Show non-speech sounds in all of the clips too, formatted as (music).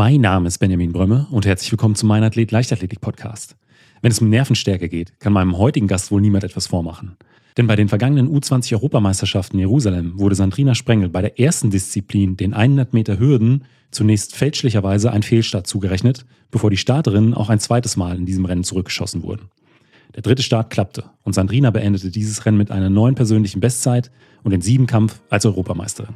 Mein Name ist Benjamin Brömme und herzlich willkommen zum Mein Athlet Leichtathletik Podcast. Wenn es um Nervenstärke geht, kann meinem heutigen Gast wohl niemand etwas vormachen. Denn bei den vergangenen U20 Europameisterschaften in Jerusalem wurde Sandrina Sprengel bei der ersten Disziplin, den 100 Meter Hürden, zunächst fälschlicherweise ein Fehlstart zugerechnet, bevor die Starterinnen auch ein zweites Mal in diesem Rennen zurückgeschossen wurden. Der dritte Start klappte und Sandrina beendete dieses Rennen mit einer neuen persönlichen Bestzeit und den Siebenkampf als Europameisterin.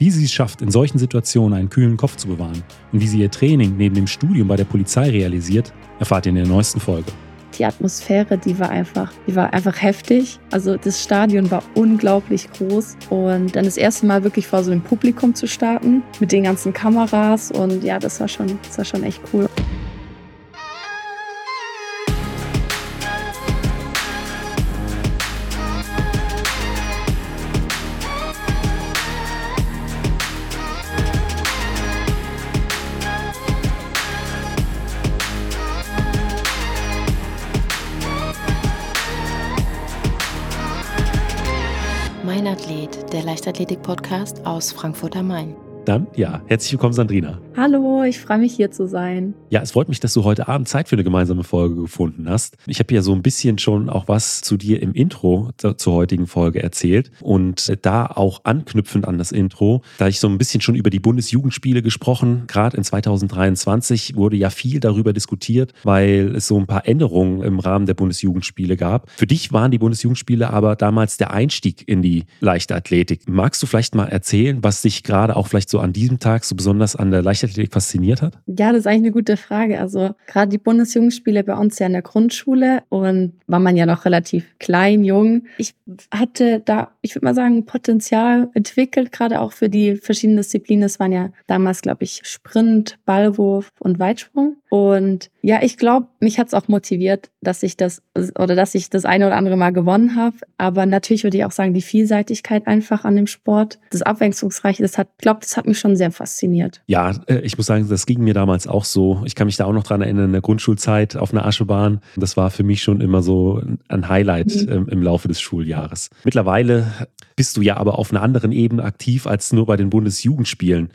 Wie sie es schafft, in solchen Situationen einen kühlen Kopf zu bewahren und wie sie ihr Training neben dem Studium bei der Polizei realisiert, erfahrt ihr in der neuesten Folge. Die Atmosphäre, die war einfach, die war einfach heftig. Also das Stadion war unglaublich groß und dann das erste Mal wirklich vor so einem Publikum zu starten mit den ganzen Kameras und ja, das war schon, das war schon echt cool. Der Leichtathletik-Podcast aus Frankfurt am Main. Dann, ja, herzlich willkommen, Sandrina. Hallo, ich freue mich hier zu sein. Ja, es freut mich, dass du heute Abend Zeit für eine gemeinsame Folge gefunden hast. Ich habe ja so ein bisschen schon auch was zu dir im Intro zur heutigen Folge erzählt und da auch anknüpfend an das Intro, da ich so ein bisschen schon über die Bundesjugendspiele gesprochen, gerade in 2023 wurde ja viel darüber diskutiert, weil es so ein paar Änderungen im Rahmen der Bundesjugendspiele gab. Für dich waren die Bundesjugendspiele aber damals der Einstieg in die Leichtathletik. Magst du vielleicht mal erzählen, was dich gerade auch vielleicht so an diesem Tag so besonders an der Leichtathletik fasziniert hat? Ja, das ist eigentlich eine gute Frage. Also gerade die Bundesjugendspiele bei uns ja in der Grundschule und war man ja noch relativ klein, jung. Ich hatte da, ich würde mal sagen, Potenzial entwickelt, gerade auch für die verschiedenen Disziplinen. Das waren ja damals, glaube ich, Sprint, Ballwurf und Weitsprung. Und ja, ich glaube, mich hat es auch motiviert, dass ich das oder dass ich das eine oder andere Mal gewonnen habe. Aber natürlich würde ich auch sagen, die Vielseitigkeit einfach an dem Sport, das Abwechslungsreiche, das hat, glaube, das hat mich schon sehr fasziniert. Ja, äh, ich muss sagen, das ging mir damals auch so. Ich kann mich da auch noch dran erinnern, in der Grundschulzeit auf einer Aschebahn. Das war für mich schon immer so ein Highlight mhm. Im Laufe des Schuljahres. Mittlerweile bist du ja aber auf einer anderen Ebene aktiv als nur bei den Bundesjugendspielen.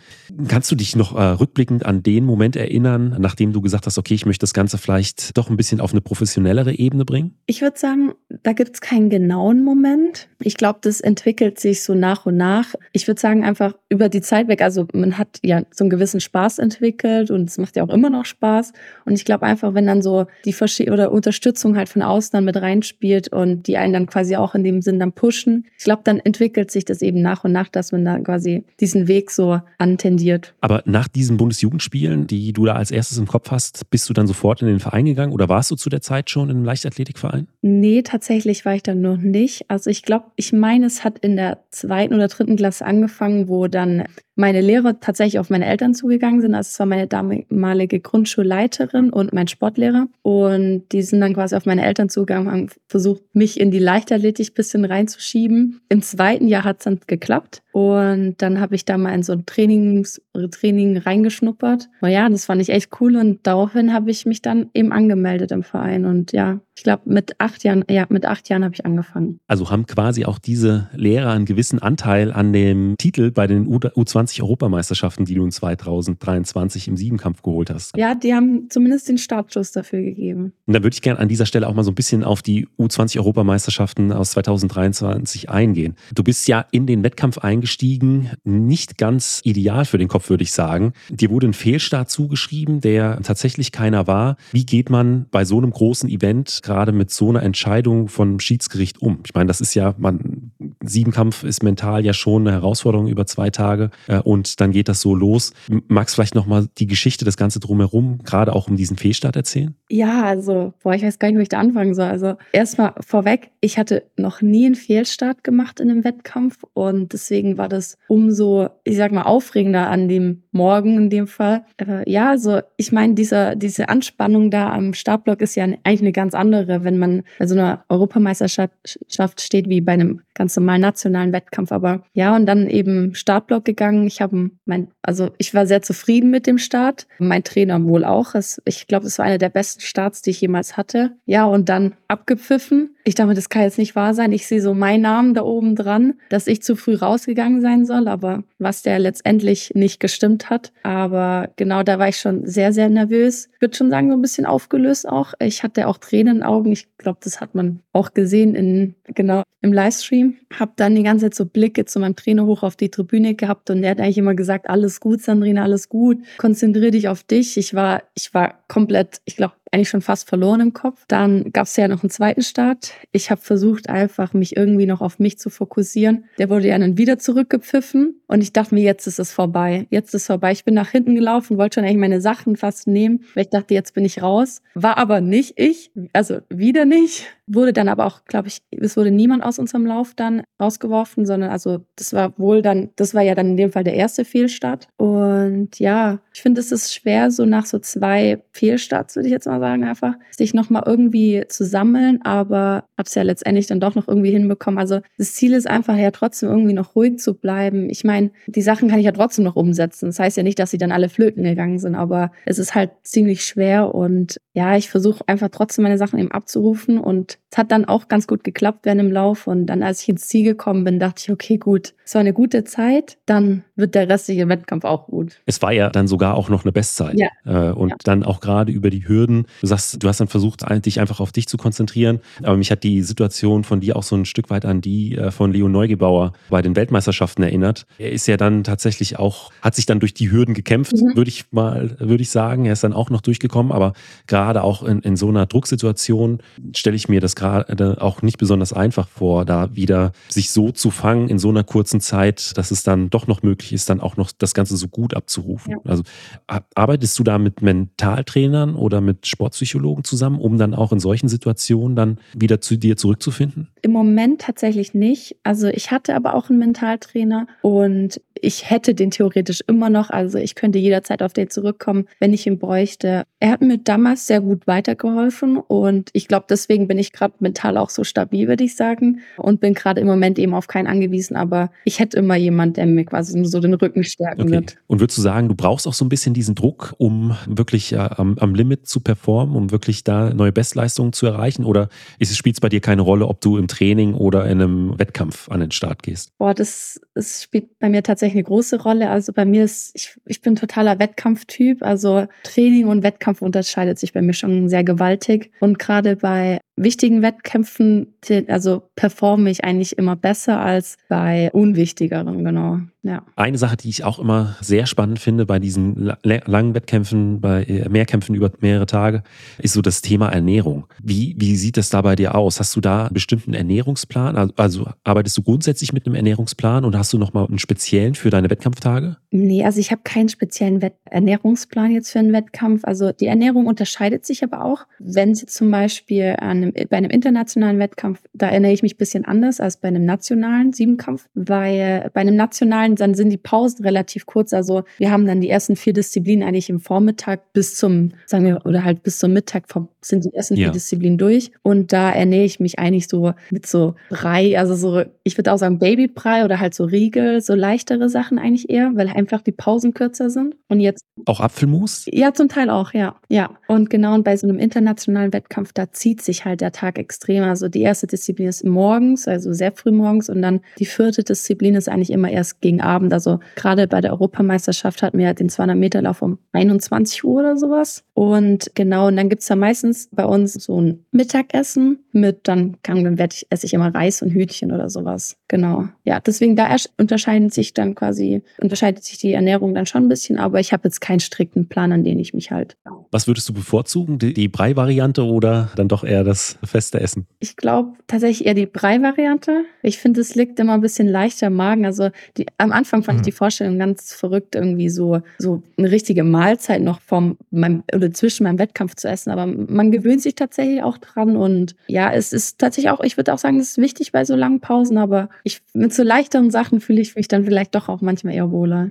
Kannst du dich noch äh, rückblickend an den Moment erinnern, nachdem du gesagt hast, okay, ich möchte das Ganze vielleicht doch ein bisschen auf eine professionellere Ebene bringen? Ich würde sagen, da gibt es keinen genauen Moment. Ich glaube, das entwickelt sich so nach und nach. Ich würde sagen, einfach über die Zeit weg. Also man hat ja so einen gewissen Spaß entwickelt und es macht ja auch immer noch Spaß. Und ich glaube einfach, wenn dann so die Verschi oder Unterstützung halt von außen dann mit reinspielt und die einen dann quasi auch in dem Sinn dann pushen, ich glaube, dann entwickelt sich das eben nach und nach, dass man da quasi diesen Weg so antendiert. Aber nach diesen Bundesjugendspielen, die du da als erstes im Kopf hast, bist du dann sofort in den Verein gegangen oder warst du zu der Zeit schon in einem Leichtathletikverein? Nee, tatsächlich war ich dann noch nicht. Also ich glaube, ich meine, es hat in der zweiten oder dritten Klasse angefangen, wo dann meine Lehrer tatsächlich auf meine Eltern zugegangen sind. Also es war meine damalige Grundschulleiterin und mein Sportlehrer. Und die sind dann quasi auf meine Eltern zugegangen und haben versucht, mich in die Leichtathletik ein bisschen reinzuschieben. Im zweiten Jahr hat es dann geklappt. Und dann habe ich da mal in so ein Trainings, Training reingeschnuppert. Und ja, das fand ich echt cool. Und daraufhin habe ich mich dann eben angemeldet im Verein. Und ja, ich glaube, mit acht Jahren, ja, mit acht Jahren habe ich angefangen. Also haben quasi auch diese Lehrer einen gewissen Anteil an dem Titel bei den U20-Europameisterschaften, die du in 2023 im Siebenkampf geholt hast. Ja, die haben zumindest den Startschuss dafür gegeben. Und da würde ich gerne an dieser Stelle auch mal so ein bisschen auf die U20-Europameisterschaften aus 2023 eingehen. Du bist ja in den Wettkampf eingestiegen, nicht ganz ideal für den Kopf, würde ich sagen. Dir wurde ein Fehlstart zugeschrieben, der tatsächlich keiner war. Wie geht man bei so einem großen Event gerade mit so einer Entscheidung vom Schiedsgericht um? Ich meine, das ist ja, man, Siebenkampf ist mental ja schon eine Herausforderung über zwei Tage äh, und dann geht das so los. Magst du vielleicht nochmal die Geschichte, das Ganze drumherum, gerade auch um diesen Fehlstart erzählen? Ja, also, boah, ich weiß gar nicht, wo ich da anfangen soll. Also, erstmal vorweg, ich hatte noch nie einen Fehlstart gemacht in einem Wettkampf und deswegen war das umso, ich sag mal, aufregender an dem Morgen in dem Fall. Aber ja, also, ich meine, diese, diese Anspannung da am Startblock ist ja eigentlich eine ganz andere, wenn man bei so einer Europameisterschaft steht wie bei einem ganz normalen mal nationalen Wettkampf. Aber ja, und dann eben Startblock gegangen. Ich habe mein, also ich war sehr zufrieden mit dem Start. Mein Trainer wohl auch. Es, ich glaube, es war einer der besten Starts, die ich jemals hatte. Ja, und dann abgepfiffen. Ich dachte, das kann jetzt nicht wahr sein. Ich sehe so meinen Namen da oben dran, dass ich zu früh rausgegangen sein soll, aber was der letztendlich nicht gestimmt hat. Aber genau da war ich schon sehr, sehr nervös. Ich würde schon sagen, so ein bisschen aufgelöst auch. Ich hatte auch Tränen in den Augen. Ich glaube, das hat man auch gesehen in, genau, im Livestream. Hab dann die ganze Zeit so Blicke zu meinem Trainer hoch auf die Tribüne gehabt und der hat eigentlich immer gesagt, alles gut, Sandrina, alles gut. Konzentrier dich auf dich. Ich war, ich war komplett, ich glaube, eigentlich schon fast verloren im Kopf. Dann gab es ja noch einen zweiten Start. Ich habe versucht, einfach mich irgendwie noch auf mich zu fokussieren. Der wurde ja dann wieder zurückgepfiffen und ich dachte mir, jetzt ist es vorbei. Jetzt ist es vorbei. Ich bin nach hinten gelaufen, wollte schon eigentlich meine Sachen fast nehmen, weil ich dachte, jetzt bin ich raus. War aber nicht ich, also wieder nicht. Wurde dann aber auch, glaube ich, es wurde niemand aus unserem Lauf dann rausgeworfen, sondern also das war wohl dann, das war ja dann in dem Fall der erste Fehlstart. Und ja, ich finde, es ist schwer, so nach so zwei Fehlstarts, würde ich jetzt mal sagen, einfach sich nochmal irgendwie zu sammeln, aber habe es ja letztendlich dann doch noch irgendwie hinbekommen. Also das Ziel ist einfach ja trotzdem irgendwie noch ruhig zu bleiben. Ich meine, die Sachen kann ich ja trotzdem noch umsetzen. Das heißt ja nicht, dass sie dann alle flöten gegangen sind, aber es ist halt ziemlich schwer und ja, ich versuche einfach trotzdem meine Sachen eben abzurufen und es hat dann auch ganz gut geklappt während dem Lauf. Und dann, als ich ins Ziel gekommen bin, dachte ich, okay, gut, es war eine gute Zeit, dann wird der restliche Wettkampf auch gut. Es war ja dann sogar auch noch eine Bestzeit. Ja. Äh, und ja. dann auch gerade über die Hürden. Du sagst, du hast dann versucht, dich einfach auf dich zu konzentrieren. Aber mich hat die Situation von dir auch so ein Stück weit an die äh, von Leo Neugebauer bei den Weltmeisterschaften erinnert. Er ist ja dann tatsächlich auch, hat sich dann durch die Hürden gekämpft, mhm. würde ich mal, würde ich sagen. Er ist dann auch noch durchgekommen, aber gerade auch in, in so einer Drucksituation stelle ich mir das gerade auch nicht besonders einfach vor, da wieder sich so zu fangen in so einer kurzen Zeit, dass es dann doch noch möglich ist, dann auch noch das Ganze so gut abzurufen. Ja. Also arbeitest du da mit Mentaltrainern oder mit Sportpsychologen zusammen, um dann auch in solchen Situationen dann wieder zu dir zurückzufinden? Im Moment tatsächlich nicht. Also ich hatte aber auch einen Mentaltrainer und ich hätte den theoretisch immer noch. Also ich könnte jederzeit auf den zurückkommen, wenn ich ihn bräuchte. Er hat mir damals sehr gut weitergeholfen und ich glaube, deswegen bin ich gerade mental auch so stabil, würde ich sagen. Und bin gerade im Moment eben auf keinen angewiesen, aber ich hätte immer jemand, der mir quasi so den Rücken stärken okay. wird. Und würdest du sagen, du brauchst auch so ein bisschen diesen Druck, um wirklich äh, am, am, Limit zu performen, um wirklich da neue Bestleistungen zu erreichen? Oder spielt es bei dir keine Rolle, ob du im Training oder in einem Wettkampf an den Start gehst? Boah, das, das spielt bei mir tatsächlich eine große Rolle. Also bei mir ist, ich, ich bin totaler Wettkampftyp. Also Training und Wettkampf unterscheidet sich bei mir schon sehr gewaltig. Und gerade bei wichtigen Wettkämpfen, also performe ich eigentlich immer besser als bei unwichtigeren, genau. Ja. Eine Sache, die ich auch immer sehr spannend finde bei diesen langen Wettkämpfen, bei äh, Mehrkämpfen über mehrere Tage, ist so das Thema Ernährung. Wie, wie sieht es da bei dir aus? Hast du da einen bestimmten Ernährungsplan? Also, arbeitest du grundsätzlich mit einem Ernährungsplan oder hast du nochmal einen speziellen für deine Wettkampftage? Nee, also ich habe keinen speziellen Wett Ernährungsplan jetzt für einen Wettkampf. Also die Ernährung unterscheidet sich aber auch. Wenn sie zum Beispiel an einem, bei einem internationalen Wettkampf, da ernähre ich mich ein bisschen anders als bei einem nationalen Siebenkampf, weil bei einem nationalen, dann sind die Pausen relativ kurz. Also wir haben dann die ersten vier Disziplinen eigentlich im Vormittag bis zum, sagen wir, oder halt bis zum Mittag sind die ersten ja. vier Disziplinen durch. Und da ernähre ich mich eigentlich so mit so Brei, also so, ich würde auch sagen Babybrei oder halt so Riegel, so leichtere Sachen eigentlich eher, weil einfach die Pausen kürzer sind. Und jetzt. Auch Apfelmus? Ja, zum Teil auch, ja. Ja. Und genau, und bei so einem internationalen Wettkampf, da zieht sich halt der Tag extrem. Also die erste Disziplin ist morgens, also sehr früh morgens. Und dann die vierte Disziplin ist eigentlich immer erst gegen Abend. Also gerade bei der Europameisterschaft hatten wir den 200 Meter Lauf um 21 Uhr oder sowas. Und genau, und dann gibt es ja meistens bei uns so ein Mittagessen mit, dann, kann, dann ich, esse ich immer Reis und Hühnchen oder sowas. Genau. Ja, deswegen da unterscheiden sich dann quasi, unterscheidet sich die Ernährung dann schon ein bisschen, aber ich habe jetzt keinen strikten Plan, an den ich mich halt. Was würdest du bevorzugen? Die, die Brei-Variante oder dann doch eher das feste Essen? Ich glaube tatsächlich eher die Brei-Variante. Ich finde, es liegt immer ein bisschen leichter im Magen. Also die, am Anfang fand mhm. ich die Vorstellung ganz verrückt, irgendwie so, so eine richtige Mahlzeit noch vom meinem, oder zwischen meinem Wettkampf zu essen. Aber man gewöhnt sich tatsächlich auch dran. Und ja, es ist tatsächlich auch, ich würde auch sagen, es ist wichtig bei so langen Pausen, aber ich, mit so leichteren Sachen fühle ich mich dann vielleicht doch auch manchmal eher wohler.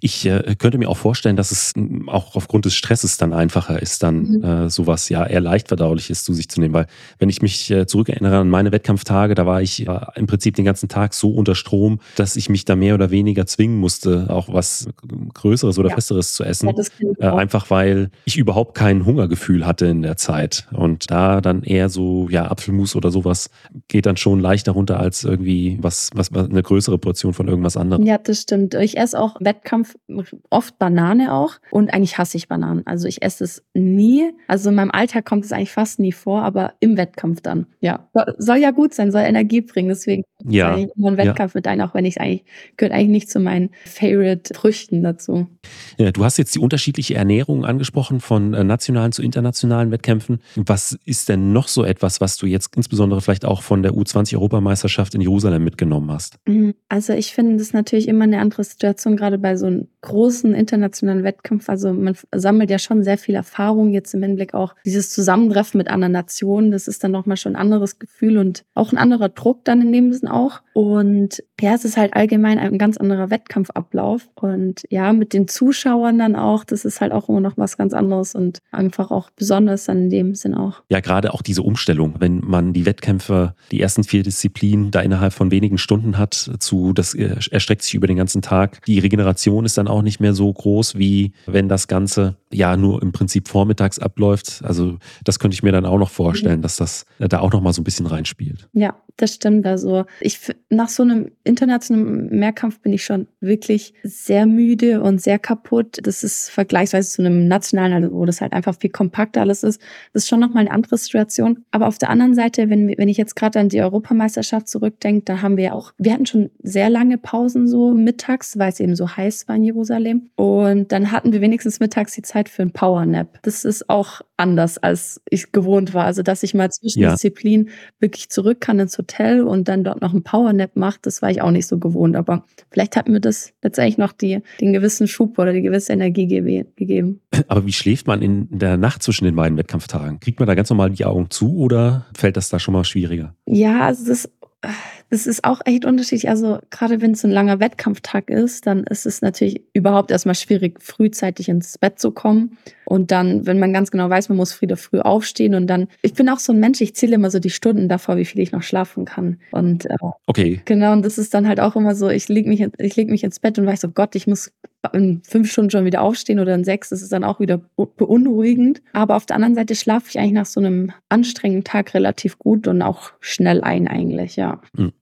Ich äh, könnte mir auch vorstellen, dass es auch aufgrund des Stresses dann einfacher ist, dann mhm. äh, sowas ja eher leicht verdauliches zu sich zu nehmen, weil wenn ich mich äh, zurückerinnere an meine Wettkampftage, da war ich äh, im Prinzip den ganzen Tag so unter Strom, dass ich mich da mehr oder weniger zwingen musste, auch was Größeres oder ja. Festeres zu essen. Ja, einfach weil ich überhaupt kein Hungergefühl hatte in der Zeit. Und da dann eher so, ja, Apfelmus oder sowas geht dann schon leichter runter als irgendwie was, was, was eine größere Portion von irgendwas anderem. Ja, das stimmt. Ich esse auch Wettkampf oft Banane auch und eigentlich hasse ich Bananen. Also ich esse es nie. Also in meinem Alltag kommt es eigentlich fast nie vor, aber im Wettkampf dann. Ja. Soll ja gut sein, soll Energie bringen. Deswegen ja. ich immer einen Wettkampf ja. mit ein, auch wenn ich eigentlich, gehört eigentlich nicht zu meinen Favorite Früchten dazu. Ja, du hast jetzt die unterschiedliche Ernährung angesprochen von äh, nationalen zu internationalen Wettkämpfen. Was ist denn noch so etwas, was du jetzt insbesondere vielleicht auch von der U20-Europameisterschaft in Jerusalem mitgenommen hast? Mhm. Also ich finde das natürlich immer eine andere Situation, gerade bei so einem großen internationalen Wettkampf. Also man sammelt ja schon sehr viel Erfahrung jetzt im Hinblick auch dieses Zusammentreffen mit anderen Nationen. Das ist dann nochmal schon ein anderes Gefühl und auch ein anderer Druck dann in dem Sinn auch. Und ja, es ist halt allgemein ein ganz anderer Wettkampfablauf. Und ja, mit den Zuschauern dann auch, das ist halt auch immer noch was ganz anderes und einfach auch besonders dann in dem Sinn auch. Ja, gerade auch diese Umstellung, wenn man die Wettkämpfe, die ersten vier Disziplinen da innerhalb von wenigen Stunden hat, zu, das erstreckt sich über den ganzen Tag. Die Regeneration ist dann auch nicht mehr so groß, wie wenn das Ganze ja nur im Prinzip vormittags abläuft. Also das könnte ich mir dann auch noch vorstellen, dass das da auch noch mal so ein bisschen reinspielt. Ja, das stimmt. Also ich nach so einem internationalen Mehrkampf bin ich schon wirklich sehr müde und sehr kaputt. Das ist vergleichsweise zu einem nationalen, also wo das halt einfach viel kompakter alles ist. Das ist schon nochmal eine andere Situation. Aber auf der anderen Seite, wenn, wenn ich jetzt gerade an die Europameisterschaft zurückdenke, da haben wir ja auch, wir hatten schon sehr lange Pausen so mittags, weil es eben so heiß war in Jerusalem. Und dann hatten wir wenigstens mittags die Zeit für ein Powernap. Das ist auch anders, als ich gewohnt war. Also, dass ich mal zwischen ja. Disziplinen wirklich zurück kann ins Hotel und dann dort noch ein Powernap macht, das war ich auch nicht so gewohnt. Aber vielleicht hat mir das letztendlich noch die, den gewissen Schub oder die gewisse Energie ge gegeben. (clears throat) Aber wie schläft man in der Nacht zwischen den beiden Wettkampftagen? Kriegt man da ganz normal die Augen zu oder fällt das da schon mal schwieriger? Ja, also das das ist auch echt unterschiedlich. Also gerade wenn es ein langer Wettkampftag ist, dann ist es natürlich überhaupt erstmal schwierig, frühzeitig ins Bett zu kommen. Und dann, wenn man ganz genau weiß, man muss wieder früh aufstehen und dann, ich bin auch so ein Mensch, ich zähle immer so die Stunden davor, wie viel ich noch schlafen kann. Und äh, okay. genau, und das ist dann halt auch immer so, ich lege mich, ich leg mich ins Bett und weiß so, Gott, ich muss in fünf Stunden schon wieder aufstehen oder in sechs, das ist dann auch wieder beunruhigend. Aber auf der anderen Seite schlafe ich eigentlich nach so einem anstrengenden Tag relativ gut und auch schnell ein eigentlich, ja. Hm.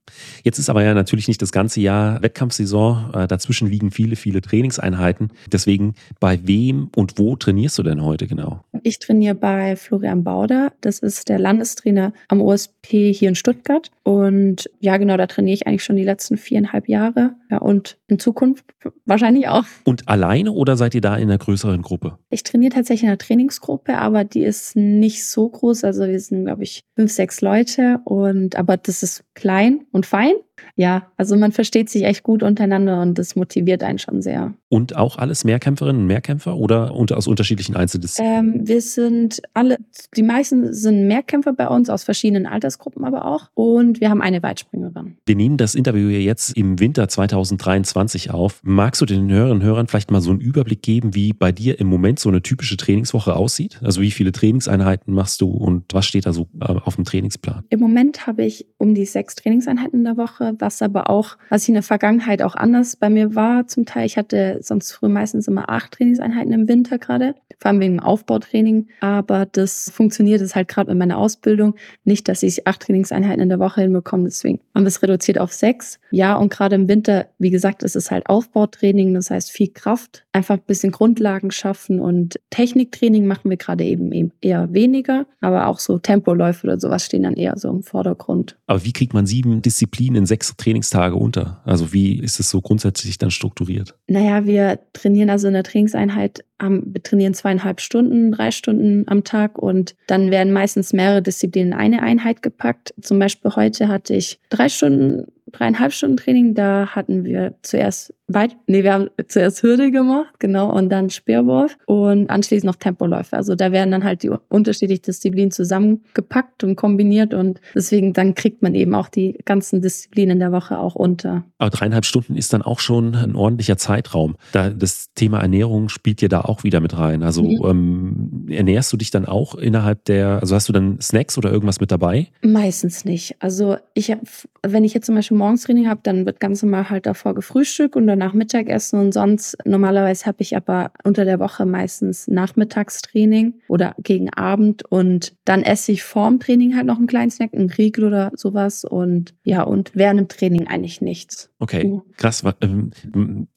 Jetzt ist aber ja natürlich nicht das ganze Jahr Wettkampfsaison. Äh, dazwischen liegen viele, viele Trainingseinheiten. Deswegen, bei wem und wo trainierst du denn heute genau? Ich trainiere bei Florian Bauder. Das ist der Landestrainer am OSP hier in Stuttgart. Und ja, genau, da trainiere ich eigentlich schon die letzten viereinhalb Jahre. Ja, und in Zukunft wahrscheinlich auch. Und alleine oder seid ihr da in einer größeren Gruppe? Ich trainiere tatsächlich in einer Trainingsgruppe, aber die ist nicht so groß. Also wir sind, glaube ich, fünf, sechs Leute. Und aber das ist klein und fein. Ja, also man versteht sich echt gut untereinander und das motiviert einen schon sehr. Und auch alles Mehrkämpferinnen und Mehrkämpfer oder aus unterschiedlichen Einzeldisziplinen? Ähm, wir sind alle, die meisten sind Mehrkämpfer bei uns aus verschiedenen Altersgruppen aber auch. Und wir haben eine Weitspringerin. Wir nehmen das Interview jetzt im Winter 2023 auf. Magst du den Hörerinnen und Hörern vielleicht mal so einen Überblick geben, wie bei dir im Moment so eine typische Trainingswoche aussieht? Also wie viele Trainingseinheiten machst du und was steht da so äh, auf dem Trainingsplan? Im Moment habe ich um die sechs Trainingseinheiten in der Woche, was aber auch, was in der Vergangenheit auch anders bei mir war zum Teil. Ich hatte sonst früher meistens immer acht Trainingseinheiten im Winter gerade, vor allem wegen dem Aufbautraining. Aber das funktioniert es halt gerade mit meiner Ausbildung nicht, dass ich acht Trainingseinheiten in der Woche hinbekomme. Deswegen haben wir es reduziert auf sechs. Ja, und gerade im Winter, wie gesagt, ist es halt Aufbautraining, das heißt viel Kraft, einfach ein bisschen Grundlagen schaffen und Techniktraining machen wir gerade eben eher weniger, aber auch so Tempoläufe oder sowas stehen dann eher so im Vordergrund. Aber wie kriegt man sieben Disziplinen in sechs Trainingstage unter? Also wie ist es so grundsätzlich dann strukturiert? Naja, wir trainieren also in der Trainingseinheit, wir trainieren zweieinhalb Stunden, drei Stunden am Tag und dann werden meistens mehrere Disziplinen in eine Einheit gepackt. Zum Beispiel heute hatte ich drei Stunden dreieinhalb Stunden Training. Da hatten wir zuerst weit, nee, wir haben zuerst Hürde gemacht, genau, und dann Speerwurf und anschließend noch Tempoläufe. Also da werden dann halt die unterschiedlichen Disziplinen zusammengepackt und kombiniert und deswegen dann kriegt man eben auch die ganzen Disziplinen der Woche auch unter. Aber dreieinhalb Stunden ist dann auch schon ein ordentlicher Zeitraum. Da das Thema Ernährung spielt ja da auch wieder mit rein. Also mhm. ähm, ernährst du dich dann auch innerhalb der, also hast du dann Snacks oder irgendwas mit dabei? Meistens nicht. Also ich hab, wenn ich jetzt zum Beispiel morgens Training habe, dann wird ganz normal halt davor gefrühstückt und danach Mittagessen und sonst normalerweise habe ich aber unter der Woche meistens Nachmittagstraining oder gegen Abend und dann esse ich vorm Training halt noch einen kleinen Snack, einen Riegel oder sowas und ja und während dem Training eigentlich nichts. Okay, krass. Ähm,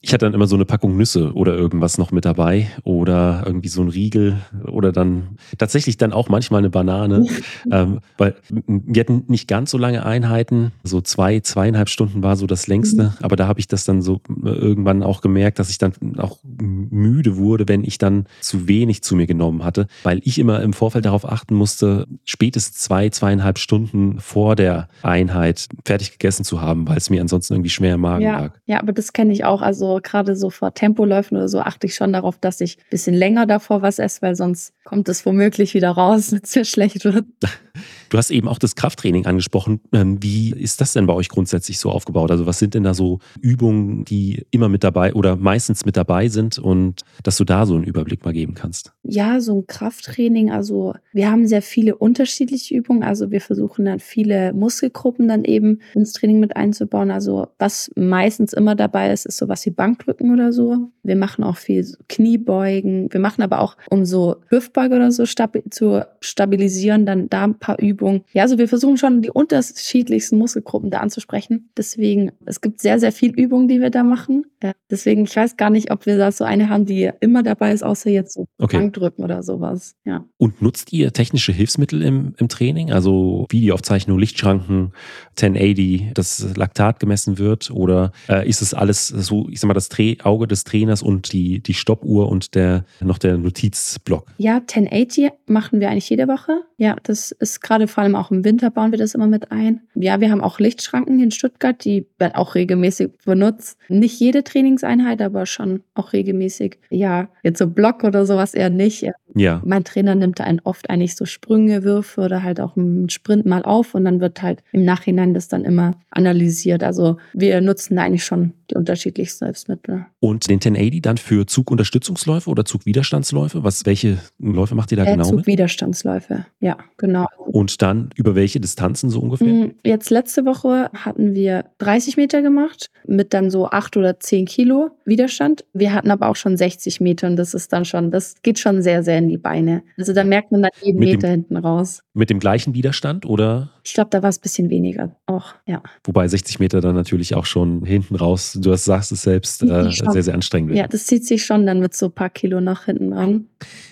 ich hatte dann immer so eine Packung Nüsse oder irgendwas noch mit dabei oder irgendwie so ein Riegel oder dann tatsächlich dann auch manchmal eine Banane, ähm, weil wir hatten nicht ganz so lange Einheiten, so zwei, zweieinhalb Stunden war so das längste, mhm. aber da habe ich das dann so äh, irgendwann auch gemerkt, dass ich dann auch müde wurde, wenn ich dann zu wenig zu mir genommen hatte, weil ich immer im Vorfeld darauf achten musste, spätestens zwei, zweieinhalb Stunden vor der Einheit fertig gegessen zu haben, weil es mir ansonsten irgendwie schwer im Magen ja, lag. Ja, aber das kenne ich auch. Also gerade so vor Tempoläufen oder so achte ich schon darauf, dass ich ein bisschen länger davor was esse, weil sonst kommt es womöglich wieder raus, (laughs) wenn es mir schlecht wird. (laughs) Du hast eben auch das Krafttraining angesprochen. Ähm, wie ist das denn bei euch grundsätzlich so aufgebaut? Also was sind denn da so Übungen, die immer mit dabei oder meistens mit dabei sind und dass du da so einen Überblick mal geben kannst? Ja, so ein Krafttraining. Also wir haben sehr viele unterschiedliche Übungen. Also wir versuchen dann viele Muskelgruppen dann eben ins Training mit einzubauen. Also was meistens immer dabei ist, ist sowas wie Bankdrücken oder so. Wir machen auch viel Kniebeugen. Wir machen aber auch, um so Hüftbeuge oder so stabi zu stabilisieren, dann da ein paar Übungen Übungen. Ja, also wir versuchen schon die unterschiedlichsten Muskelgruppen da anzusprechen. Deswegen, es gibt sehr, sehr viel Übungen, die wir da machen. Ja, deswegen, ich weiß gar nicht, ob wir da so eine haben, die immer dabei ist, außer jetzt so okay. Bankdrücken oder sowas. Ja. Und nutzt ihr technische Hilfsmittel im, im Training? Also Videoaufzeichnung, Lichtschranken, 1080, dass Laktat gemessen wird? Oder äh, ist es alles so, ich sag mal, das Dreh Auge des Trainers und die, die Stoppuhr und der noch der Notizblock? Ja, 1080 machen wir eigentlich jede Woche. Ja, das ist gerade vor allem auch im Winter bauen wir das immer mit ein. Ja, wir haben auch Lichtschranken in Stuttgart, die werden auch regelmäßig benutzt. Nicht jede Trainingseinheit, aber schon auch regelmäßig. Ja, jetzt so Block oder sowas eher nicht. Ja. Mein Trainer nimmt einen oft eigentlich so Sprünge, Würfe oder halt auch einen Sprint mal auf und dann wird halt im Nachhinein das dann immer analysiert. Also wir nutzen da eigentlich schon die unterschiedlichsten Hilfsmittel. Und den 1080 dann für Zugunterstützungsläufe oder Zugwiderstandsläufe? Was, welche Läufe macht ihr da äh, genau? Zugwiderstandsläufe, ja, genau. Und dann über welche Distanzen so ungefähr? Mm, jetzt letzte Woche hatten wir 30 Meter gemacht mit dann so 8 oder 10 Kilo Widerstand. Wir hatten aber auch schon 60 Meter und das ist dann schon, das geht schon sehr, sehr in die Beine. Also da merkt man dann jeden mit Meter dem, hinten raus. Mit dem gleichen Widerstand oder? Ich glaube, da war es ein bisschen weniger auch, ja. Wobei 60 Meter dann natürlich auch schon hinten raus, du sagst es selbst, äh, sehr, sehr anstrengend wird. Ja, das zieht sich schon dann mit so ein paar Kilo nach hinten an.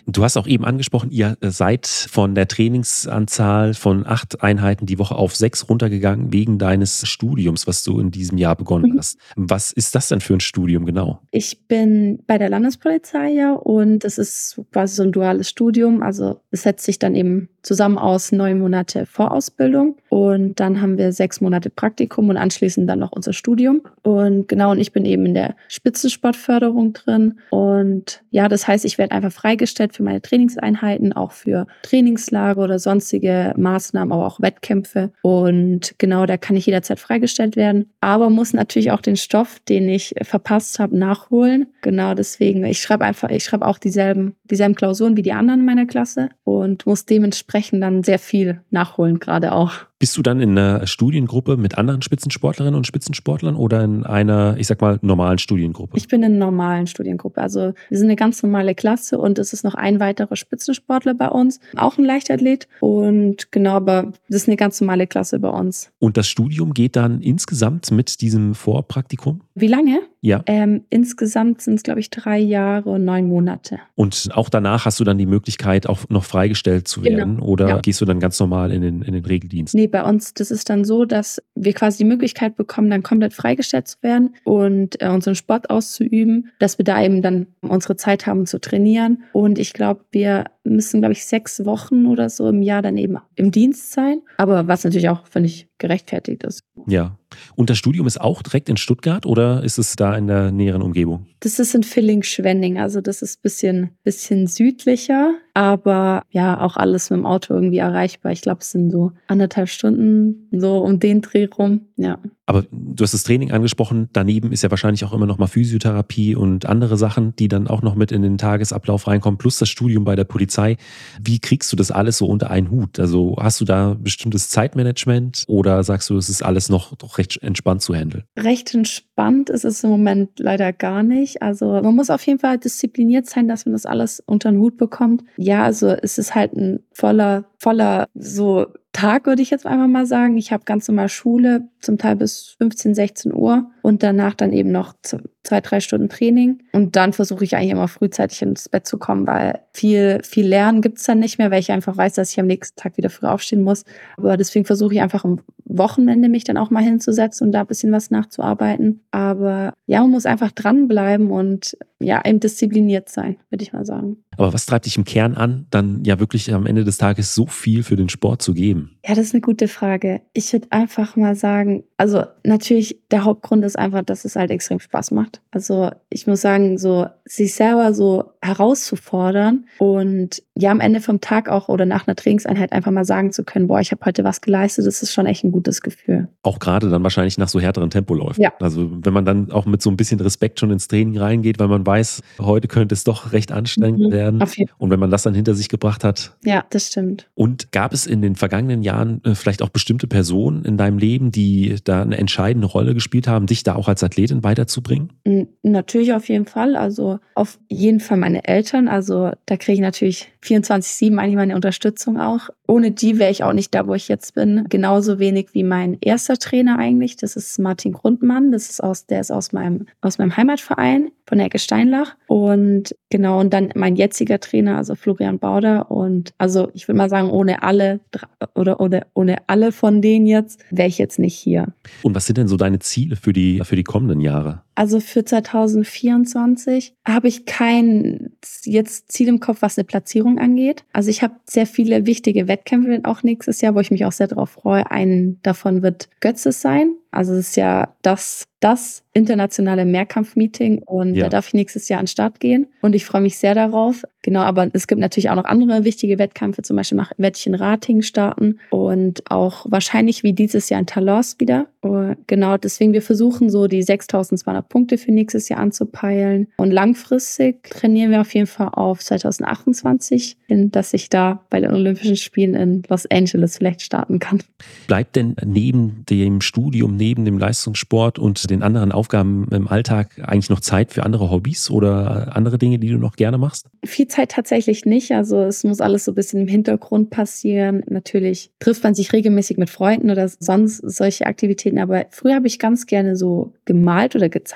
Du hast auch eben angesprochen, ihr seid von der Trainingsanzahl von acht Einheiten die Woche auf sechs runtergegangen wegen deines Studiums, was du in diesem Jahr begonnen mhm. hast. Was ist das denn für ein Studium genau? Ich bin bei der Landespolizei ja und es ist quasi so ein duales Studium. Also es setzt sich dann eben zusammen aus neun Monate Vorausbildung Richtung und dann haben wir sechs Monate Praktikum und anschließend dann noch unser Studium. Und genau, und ich bin eben in der Spitzensportförderung drin. Und ja, das heißt, ich werde einfach freigestellt für meine Trainingseinheiten, auch für Trainingslager oder sonstige Maßnahmen, aber auch Wettkämpfe. Und genau, da kann ich jederzeit freigestellt werden. Aber muss natürlich auch den Stoff, den ich verpasst habe, nachholen. Genau deswegen, ich schreibe einfach, ich schreibe auch dieselben, dieselben Klausuren wie die anderen in meiner Klasse und muss dementsprechend dann sehr viel nachholen, gerade auch. Bist du dann in einer Studiengruppe mit anderen Spitzensportlerinnen und Spitzensportlern oder in einer, ich sag mal, normalen Studiengruppe? Ich bin in einer normalen Studiengruppe. Also wir sind eine ganz normale Klasse und es ist noch ein weiterer Spitzensportler bei uns, auch ein Leichtathlet. Und genau, aber das ist eine ganz normale Klasse bei uns. Und das Studium geht dann insgesamt mit diesem Vorpraktikum? Wie lange? Ja. Ähm, insgesamt sind es, glaube ich, drei Jahre und neun Monate. Und auch danach hast du dann die Möglichkeit, auch noch freigestellt zu werden? Genau. Oder ja. gehst du dann ganz normal in den, in den Regeldienst? Nee, bei uns, das ist dann so, dass wir quasi die Möglichkeit bekommen, dann komplett freigestellt zu werden und äh, unseren Sport auszuüben, dass wir da eben dann unsere Zeit haben zu trainieren. Und ich glaube, wir müssen, glaube ich, sechs Wochen oder so im Jahr dann eben im Dienst sein. Aber was natürlich auch, finde ich, gerechtfertigt ist. Ja. Und das Studium ist auch direkt in Stuttgart oder ist es da in der näheren Umgebung? Das ist in Villingen-Schwenning, also das ist ein bisschen, bisschen südlicher. Aber ja, auch alles mit dem Auto irgendwie erreichbar. Ich glaube, es sind so anderthalb Stunden, so um den Dreh rum. Ja. Aber du hast das Training angesprochen. Daneben ist ja wahrscheinlich auch immer noch mal Physiotherapie und andere Sachen, die dann auch noch mit in den Tagesablauf reinkommen, plus das Studium bei der Polizei. Wie kriegst du das alles so unter einen Hut? Also hast du da bestimmtes Zeitmanagement oder sagst du, es ist alles noch doch recht entspannt zu handeln? Recht entspannt ist es im Moment leider gar nicht. Also man muss auf jeden Fall diszipliniert sein, dass man das alles unter den Hut bekommt. Ja, also es ist halt ein voller, voller so Tag, würde ich jetzt einfach mal sagen. Ich habe ganz normal Schule, zum Teil bis 15, 16 Uhr und danach dann eben noch zwei, drei Stunden Training. Und dann versuche ich eigentlich immer frühzeitig ins Bett zu kommen, weil viel, viel Lernen gibt es dann nicht mehr, weil ich einfach weiß, dass ich am nächsten Tag wieder früh aufstehen muss. Aber deswegen versuche ich einfach am Wochenende mich dann auch mal hinzusetzen und da ein bisschen was nachzuarbeiten. Aber ja, man muss einfach dranbleiben und ja, eben diszipliniert sein, würde ich mal sagen. Aber was treibt dich im Kern an, dann ja wirklich am Ende des Tages so viel für den Sport zu geben? Um, Ja, das ist eine gute Frage. Ich würde einfach mal sagen, also natürlich der Hauptgrund ist einfach, dass es halt extrem Spaß macht. Also ich muss sagen, so sich selber so herauszufordern und ja am Ende vom Tag auch oder nach einer Trainingseinheit einfach mal sagen zu können, boah, ich habe heute was geleistet, das ist schon echt ein gutes Gefühl. Auch gerade dann wahrscheinlich nach so härteren Tempo läuft. Ja. Also wenn man dann auch mit so ein bisschen Respekt schon ins Training reingeht, weil man weiß, heute könnte es doch recht anstrengend mhm. werden. Und wenn man das dann hinter sich gebracht hat. Ja, das stimmt. Und gab es in den vergangenen Jahren äh, vielleicht auch bestimmte Personen in deinem Leben, die da eine entscheidende Rolle gespielt haben, dich da auch als Athletin weiterzubringen? Natürlich auf jeden Fall. Also auf jeden Fall meine Eltern. Also da kriege ich natürlich 24-7 eigentlich meine Unterstützung auch. Ohne die wäre ich auch nicht da, wo ich jetzt bin. Genauso wenig wie mein erster Trainer eigentlich. Das ist Martin Grundmann. Das ist aus, der ist aus meinem, aus meinem Heimatverein von der Ecke Steinlach. Und genau, und dann mein jetziger Trainer, also Florian Bauder. Und also ich würde mal sagen, ohne alle oder, oder ohne alle von denen jetzt wäre ich jetzt nicht hier. Und was sind denn so deine Ziele für die, für die kommenden Jahre? Also für 2024 habe ich kein jetzt Ziel im Kopf, was eine Platzierung angeht. Also ich habe sehr viele wichtige Wettkämpfe auch nächstes Jahr, wo ich mich auch sehr darauf freue. Einen davon wird Götzes sein. Also es ist ja das, das internationale Mehrkampfmeeting und ja. da darf ich nächstes Jahr an den Start gehen und ich freue mich sehr darauf. Genau, aber es gibt natürlich auch noch andere wichtige Wettkämpfe, zum Beispiel werde ich in Rating starten und auch wahrscheinlich wie dieses Jahr in Talors wieder. Genau, deswegen wir versuchen so die 6200 Punkte für nächstes Jahr anzupeilen und langfristig trainieren wir auf jeden Fall auf 2028 hin, dass ich da bei den Olympischen Spielen in Los Angeles vielleicht starten kann. Bleibt denn neben dem Studium, neben dem Leistungssport und den anderen Aufgaben im Alltag eigentlich noch Zeit für andere Hobbys oder andere Dinge, die du noch gerne machst? Viel Zeit tatsächlich nicht. Also es muss alles so ein bisschen im Hintergrund passieren. Natürlich trifft man sich regelmäßig mit Freunden oder sonst solche Aktivitäten. Aber früher habe ich ganz gerne so gemalt oder gezeichnet.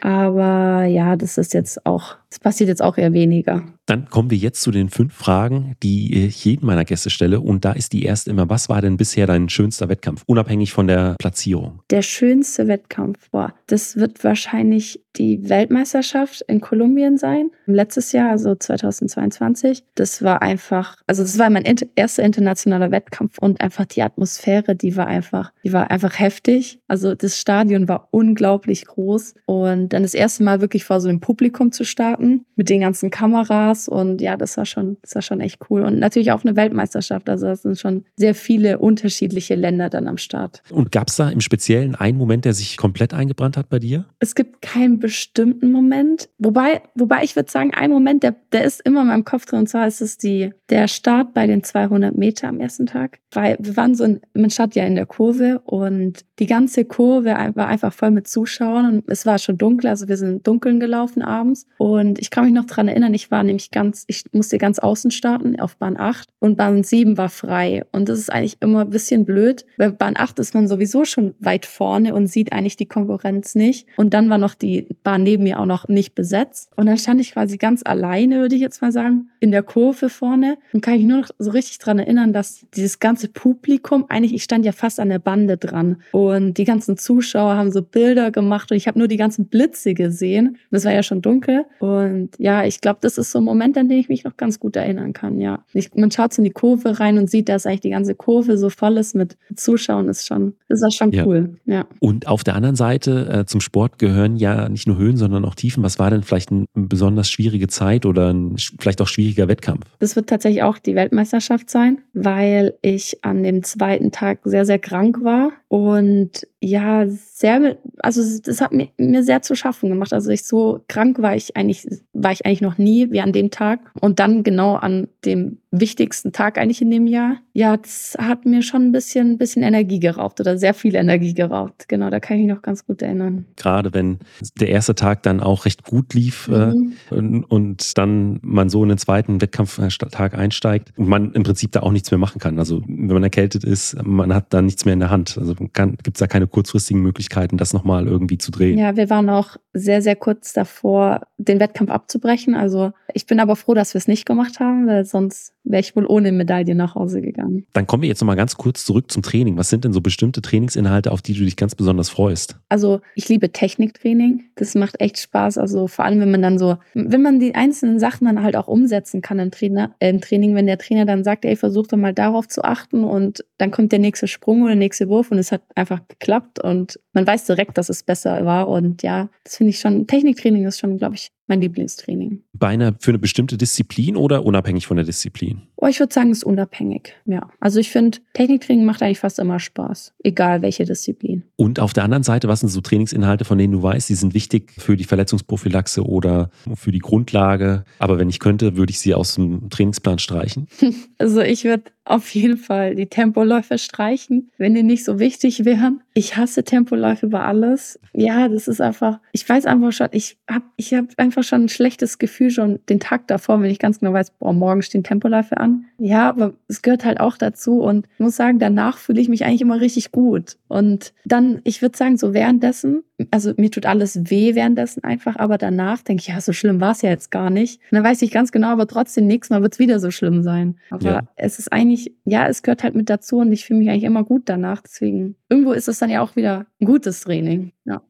Aber ja, das ist jetzt auch das passiert jetzt auch eher weniger. Dann kommen wir jetzt zu den fünf Fragen, die ich jedem meiner Gäste stelle. Und da ist die erste immer, was war denn bisher dein schönster Wettkampf, unabhängig von der Platzierung? Der schönste Wettkampf, boah, das wird wahrscheinlich die Weltmeisterschaft in Kolumbien sein. Letztes Jahr, also 2022. Das war einfach, also das war mein erster internationaler Wettkampf und einfach die Atmosphäre, die war einfach, die war einfach heftig. Also das Stadion war unglaublich groß und dann das erste Mal wirklich vor so einem Publikum zu starten mit den ganzen Kameras und ja, das war schon, das war schon echt cool. Und natürlich auch eine Weltmeisterschaft. Also es sind schon sehr viele unterschiedliche Länder dann am Start. Und gab es da im Speziellen einen Moment, der sich komplett eingebrannt hat bei dir? Es gibt keinen bestimmten Moment. Wobei, wobei ich würde sagen, ein Moment, der, der ist immer in meinem Kopf drin. Und zwar ist es die, der Start bei den 200 Meter am ersten Tag. Weil wir waren so, in, man stand ja in der Kurve und die ganze Kurve war einfach voll mit Zuschauern und es war schon dunkel. Also wir sind dunkeln gelaufen abends. Und ich kann mich noch dran erinnern, ich war nämlich ganz, ich musste ganz außen starten auf Bahn 8 und Bahn 7 war frei. Und das ist eigentlich immer ein bisschen blöd. Bei Bahn 8 ist man sowieso schon weit vorne und sieht eigentlich die Konkurrenz nicht. Und dann war noch die Bahn neben mir auch noch nicht besetzt. Und dann stand ich quasi ganz alleine, würde ich jetzt mal sagen, in der Kurve vorne. Und kann ich nur noch so richtig dran erinnern, dass dieses ganze Publikum, eigentlich, ich stand ja fast an der Bande dran. Und die ganzen Zuschauer haben so Bilder gemacht und ich habe nur die ganzen Blitze gesehen. Das war ja schon dunkel. Und ja, ich glaube, das ist so ein Moment, an den ich mich noch ganz gut erinnern kann, ja. Ich, man schaut so in die Kurve rein und sieht, dass eigentlich die ganze Kurve so voll ist mit Zuschauern, ist schon, ist das schon ja. cool, ja. Und auf der anderen Seite, äh, zum Sport gehören ja nicht nicht nur Höhen, sondern auch Tiefen. Was war denn vielleicht eine besonders schwierige Zeit oder ein vielleicht auch schwieriger Wettkampf? Das wird tatsächlich auch die Weltmeisterschaft sein, weil ich an dem zweiten Tag sehr, sehr krank war und ja, sehr, also das hat mir, mir sehr zu schaffen gemacht. Also ich so krank war ich eigentlich, war ich eigentlich noch nie wie an dem Tag. Und dann genau an dem wichtigsten Tag eigentlich in dem Jahr. Ja, das hat mir schon ein bisschen, bisschen Energie geraubt oder sehr viel Energie geraubt. Genau, da kann ich mich noch ganz gut erinnern. Gerade wenn der erste Tag dann auch recht gut lief äh, mhm. äh, und, und, dann man so in den zweiten Wettkampftag einsteigt und man im Prinzip da auch nichts mehr machen kann. Also wenn man erkältet ist, man hat da nichts mehr in der Hand. Also gibt es da keine kurzfristigen Möglichkeiten, das nochmal irgendwie zu drehen. Ja, wir waren auch sehr, sehr kurz davor, den Wettkampf abzubrechen. Also ich bin aber froh, dass wir es nicht gemacht haben, weil sonst wäre ich wohl ohne Medaille nach Hause gegangen. Dann kommen wir jetzt nochmal ganz kurz zurück zum Training. Was sind denn so bestimmte Trainingsinhalte, auf die du dich ganz besonders freust? Also ich liebe Techniktraining. Das macht echt Spaß. Also vor allem, wenn man dann so, wenn man die einzelnen Sachen dann halt auch umsetzen kann im, Trainer, äh, im Training, wenn der Trainer dann sagt, ey, versuch doch mal darauf zu achten und dann kommt der nächste Sprung oder der nächste Wurf und es hat einfach geklappt und man weiß direkt, dass es besser war. Und ja, das finde ich schon, Techniktraining ist schon, glaube ich, mein Lieblingstraining. Bei einer, für eine bestimmte Disziplin oder unabhängig von der Disziplin? Oh, ich würde sagen, es ist unabhängig. Ja. Also ich finde, Techniktraining macht eigentlich fast immer Spaß, egal welche Disziplin. Und auf der anderen Seite, was sind so Trainingsinhalte, von denen du weißt, die sind wichtig für die Verletzungsprophylaxe oder für die Grundlage? Aber wenn ich könnte, würde ich sie aus dem Trainingsplan streichen? (laughs) Also ich würde auf jeden Fall die Tempoläufe streichen, wenn die nicht so wichtig wären. Ich hasse Tempoläufe über alles. Ja, das ist einfach, ich weiß einfach schon, ich habe ich hab einfach schon ein schlechtes Gefühl schon den Tag davor, wenn ich ganz genau weiß, boah, morgen stehen Tempoläufe an. Ja, aber es gehört halt auch dazu und ich muss sagen, danach fühle ich mich eigentlich immer richtig gut. Und dann, ich würde sagen, so währenddessen, also mir tut alles weh währenddessen einfach, aber danach denke ich, ja, so schlimm war es ja jetzt gar nicht. Und dann weiß ich ganz genau, aber trotzdem, nächstes Mal wird es wieder so schlimm sein. Aber ja. es ist eigentlich, ja, es gehört halt mit dazu und ich fühle mich eigentlich immer gut danach. Deswegen, irgendwo ist es dann ja auch wieder gutes Training. Ja.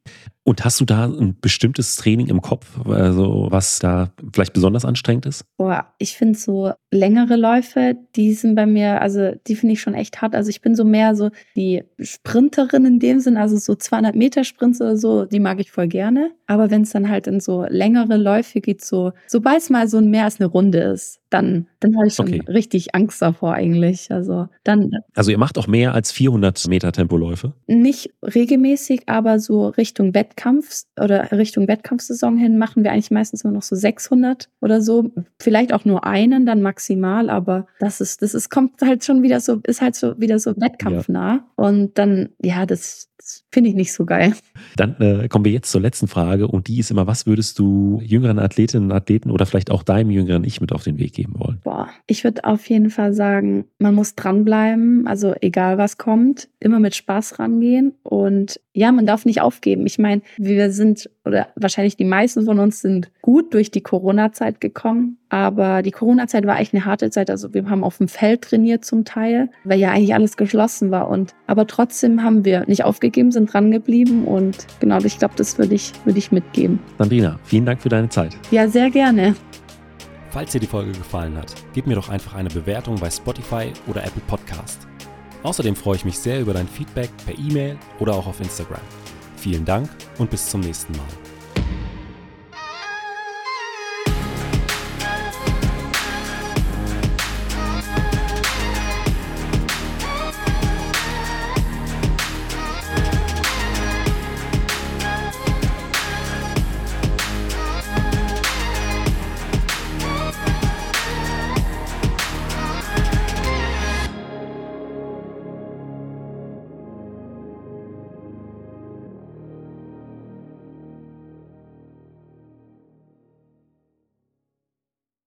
Und hast du da ein bestimmtes Training im Kopf, also was da vielleicht besonders anstrengend ist? Boah, ich finde so längere Läufe, die sind bei mir, also die finde ich schon echt hart. Also ich bin so mehr so die Sprinterin in dem Sinn, also so 200 Meter Sprints oder so, die mag ich voll gerne. Aber wenn es dann halt in so längere Läufe geht, so sobald es mal so mehr als eine Runde ist, dann, dann habe ich schon okay. richtig Angst davor eigentlich. Also dann. Also ihr macht auch mehr als 400 Meter Tempoläufe? Nicht regelmäßig, aber so Richtung Wettkampf oder Richtung Wettkampfsaison hin machen wir eigentlich meistens nur noch so 600 oder so. Vielleicht auch nur einen dann maximal, aber das ist, das ist, kommt halt schon wieder so, ist halt so wieder so wettkampfnah. Ja. Und dann, ja, das finde ich nicht so geil. Dann äh, kommen wir jetzt zur letzten Frage und die ist immer, was würdest du jüngeren Athletinnen und Athleten oder vielleicht auch deinem jüngeren Ich mit auf den Weg geben wollen? Boah, ich würde auf jeden Fall sagen, man muss dranbleiben, also egal was kommt, immer mit Spaß rangehen und ja, man darf nicht aufgeben. Ich meine, wir sind oder wahrscheinlich die meisten von uns sind gut durch die Corona-Zeit gekommen, aber die Corona-Zeit war eigentlich eine harte Zeit. Also wir haben auf dem Feld trainiert zum Teil, weil ja eigentlich alles geschlossen war und aber trotzdem haben wir nicht aufgegeben, sind dran geblieben und genau, ich glaube, das würde ich würde ich mitgeben. Sandrina, vielen Dank für deine Zeit. Ja, sehr gerne. Falls dir die Folge gefallen hat, gib mir doch einfach eine Bewertung bei Spotify oder Apple Podcast. Außerdem freue ich mich sehr über dein Feedback per E-Mail oder auch auf Instagram. Vielen Dank und bis zum nächsten Mal.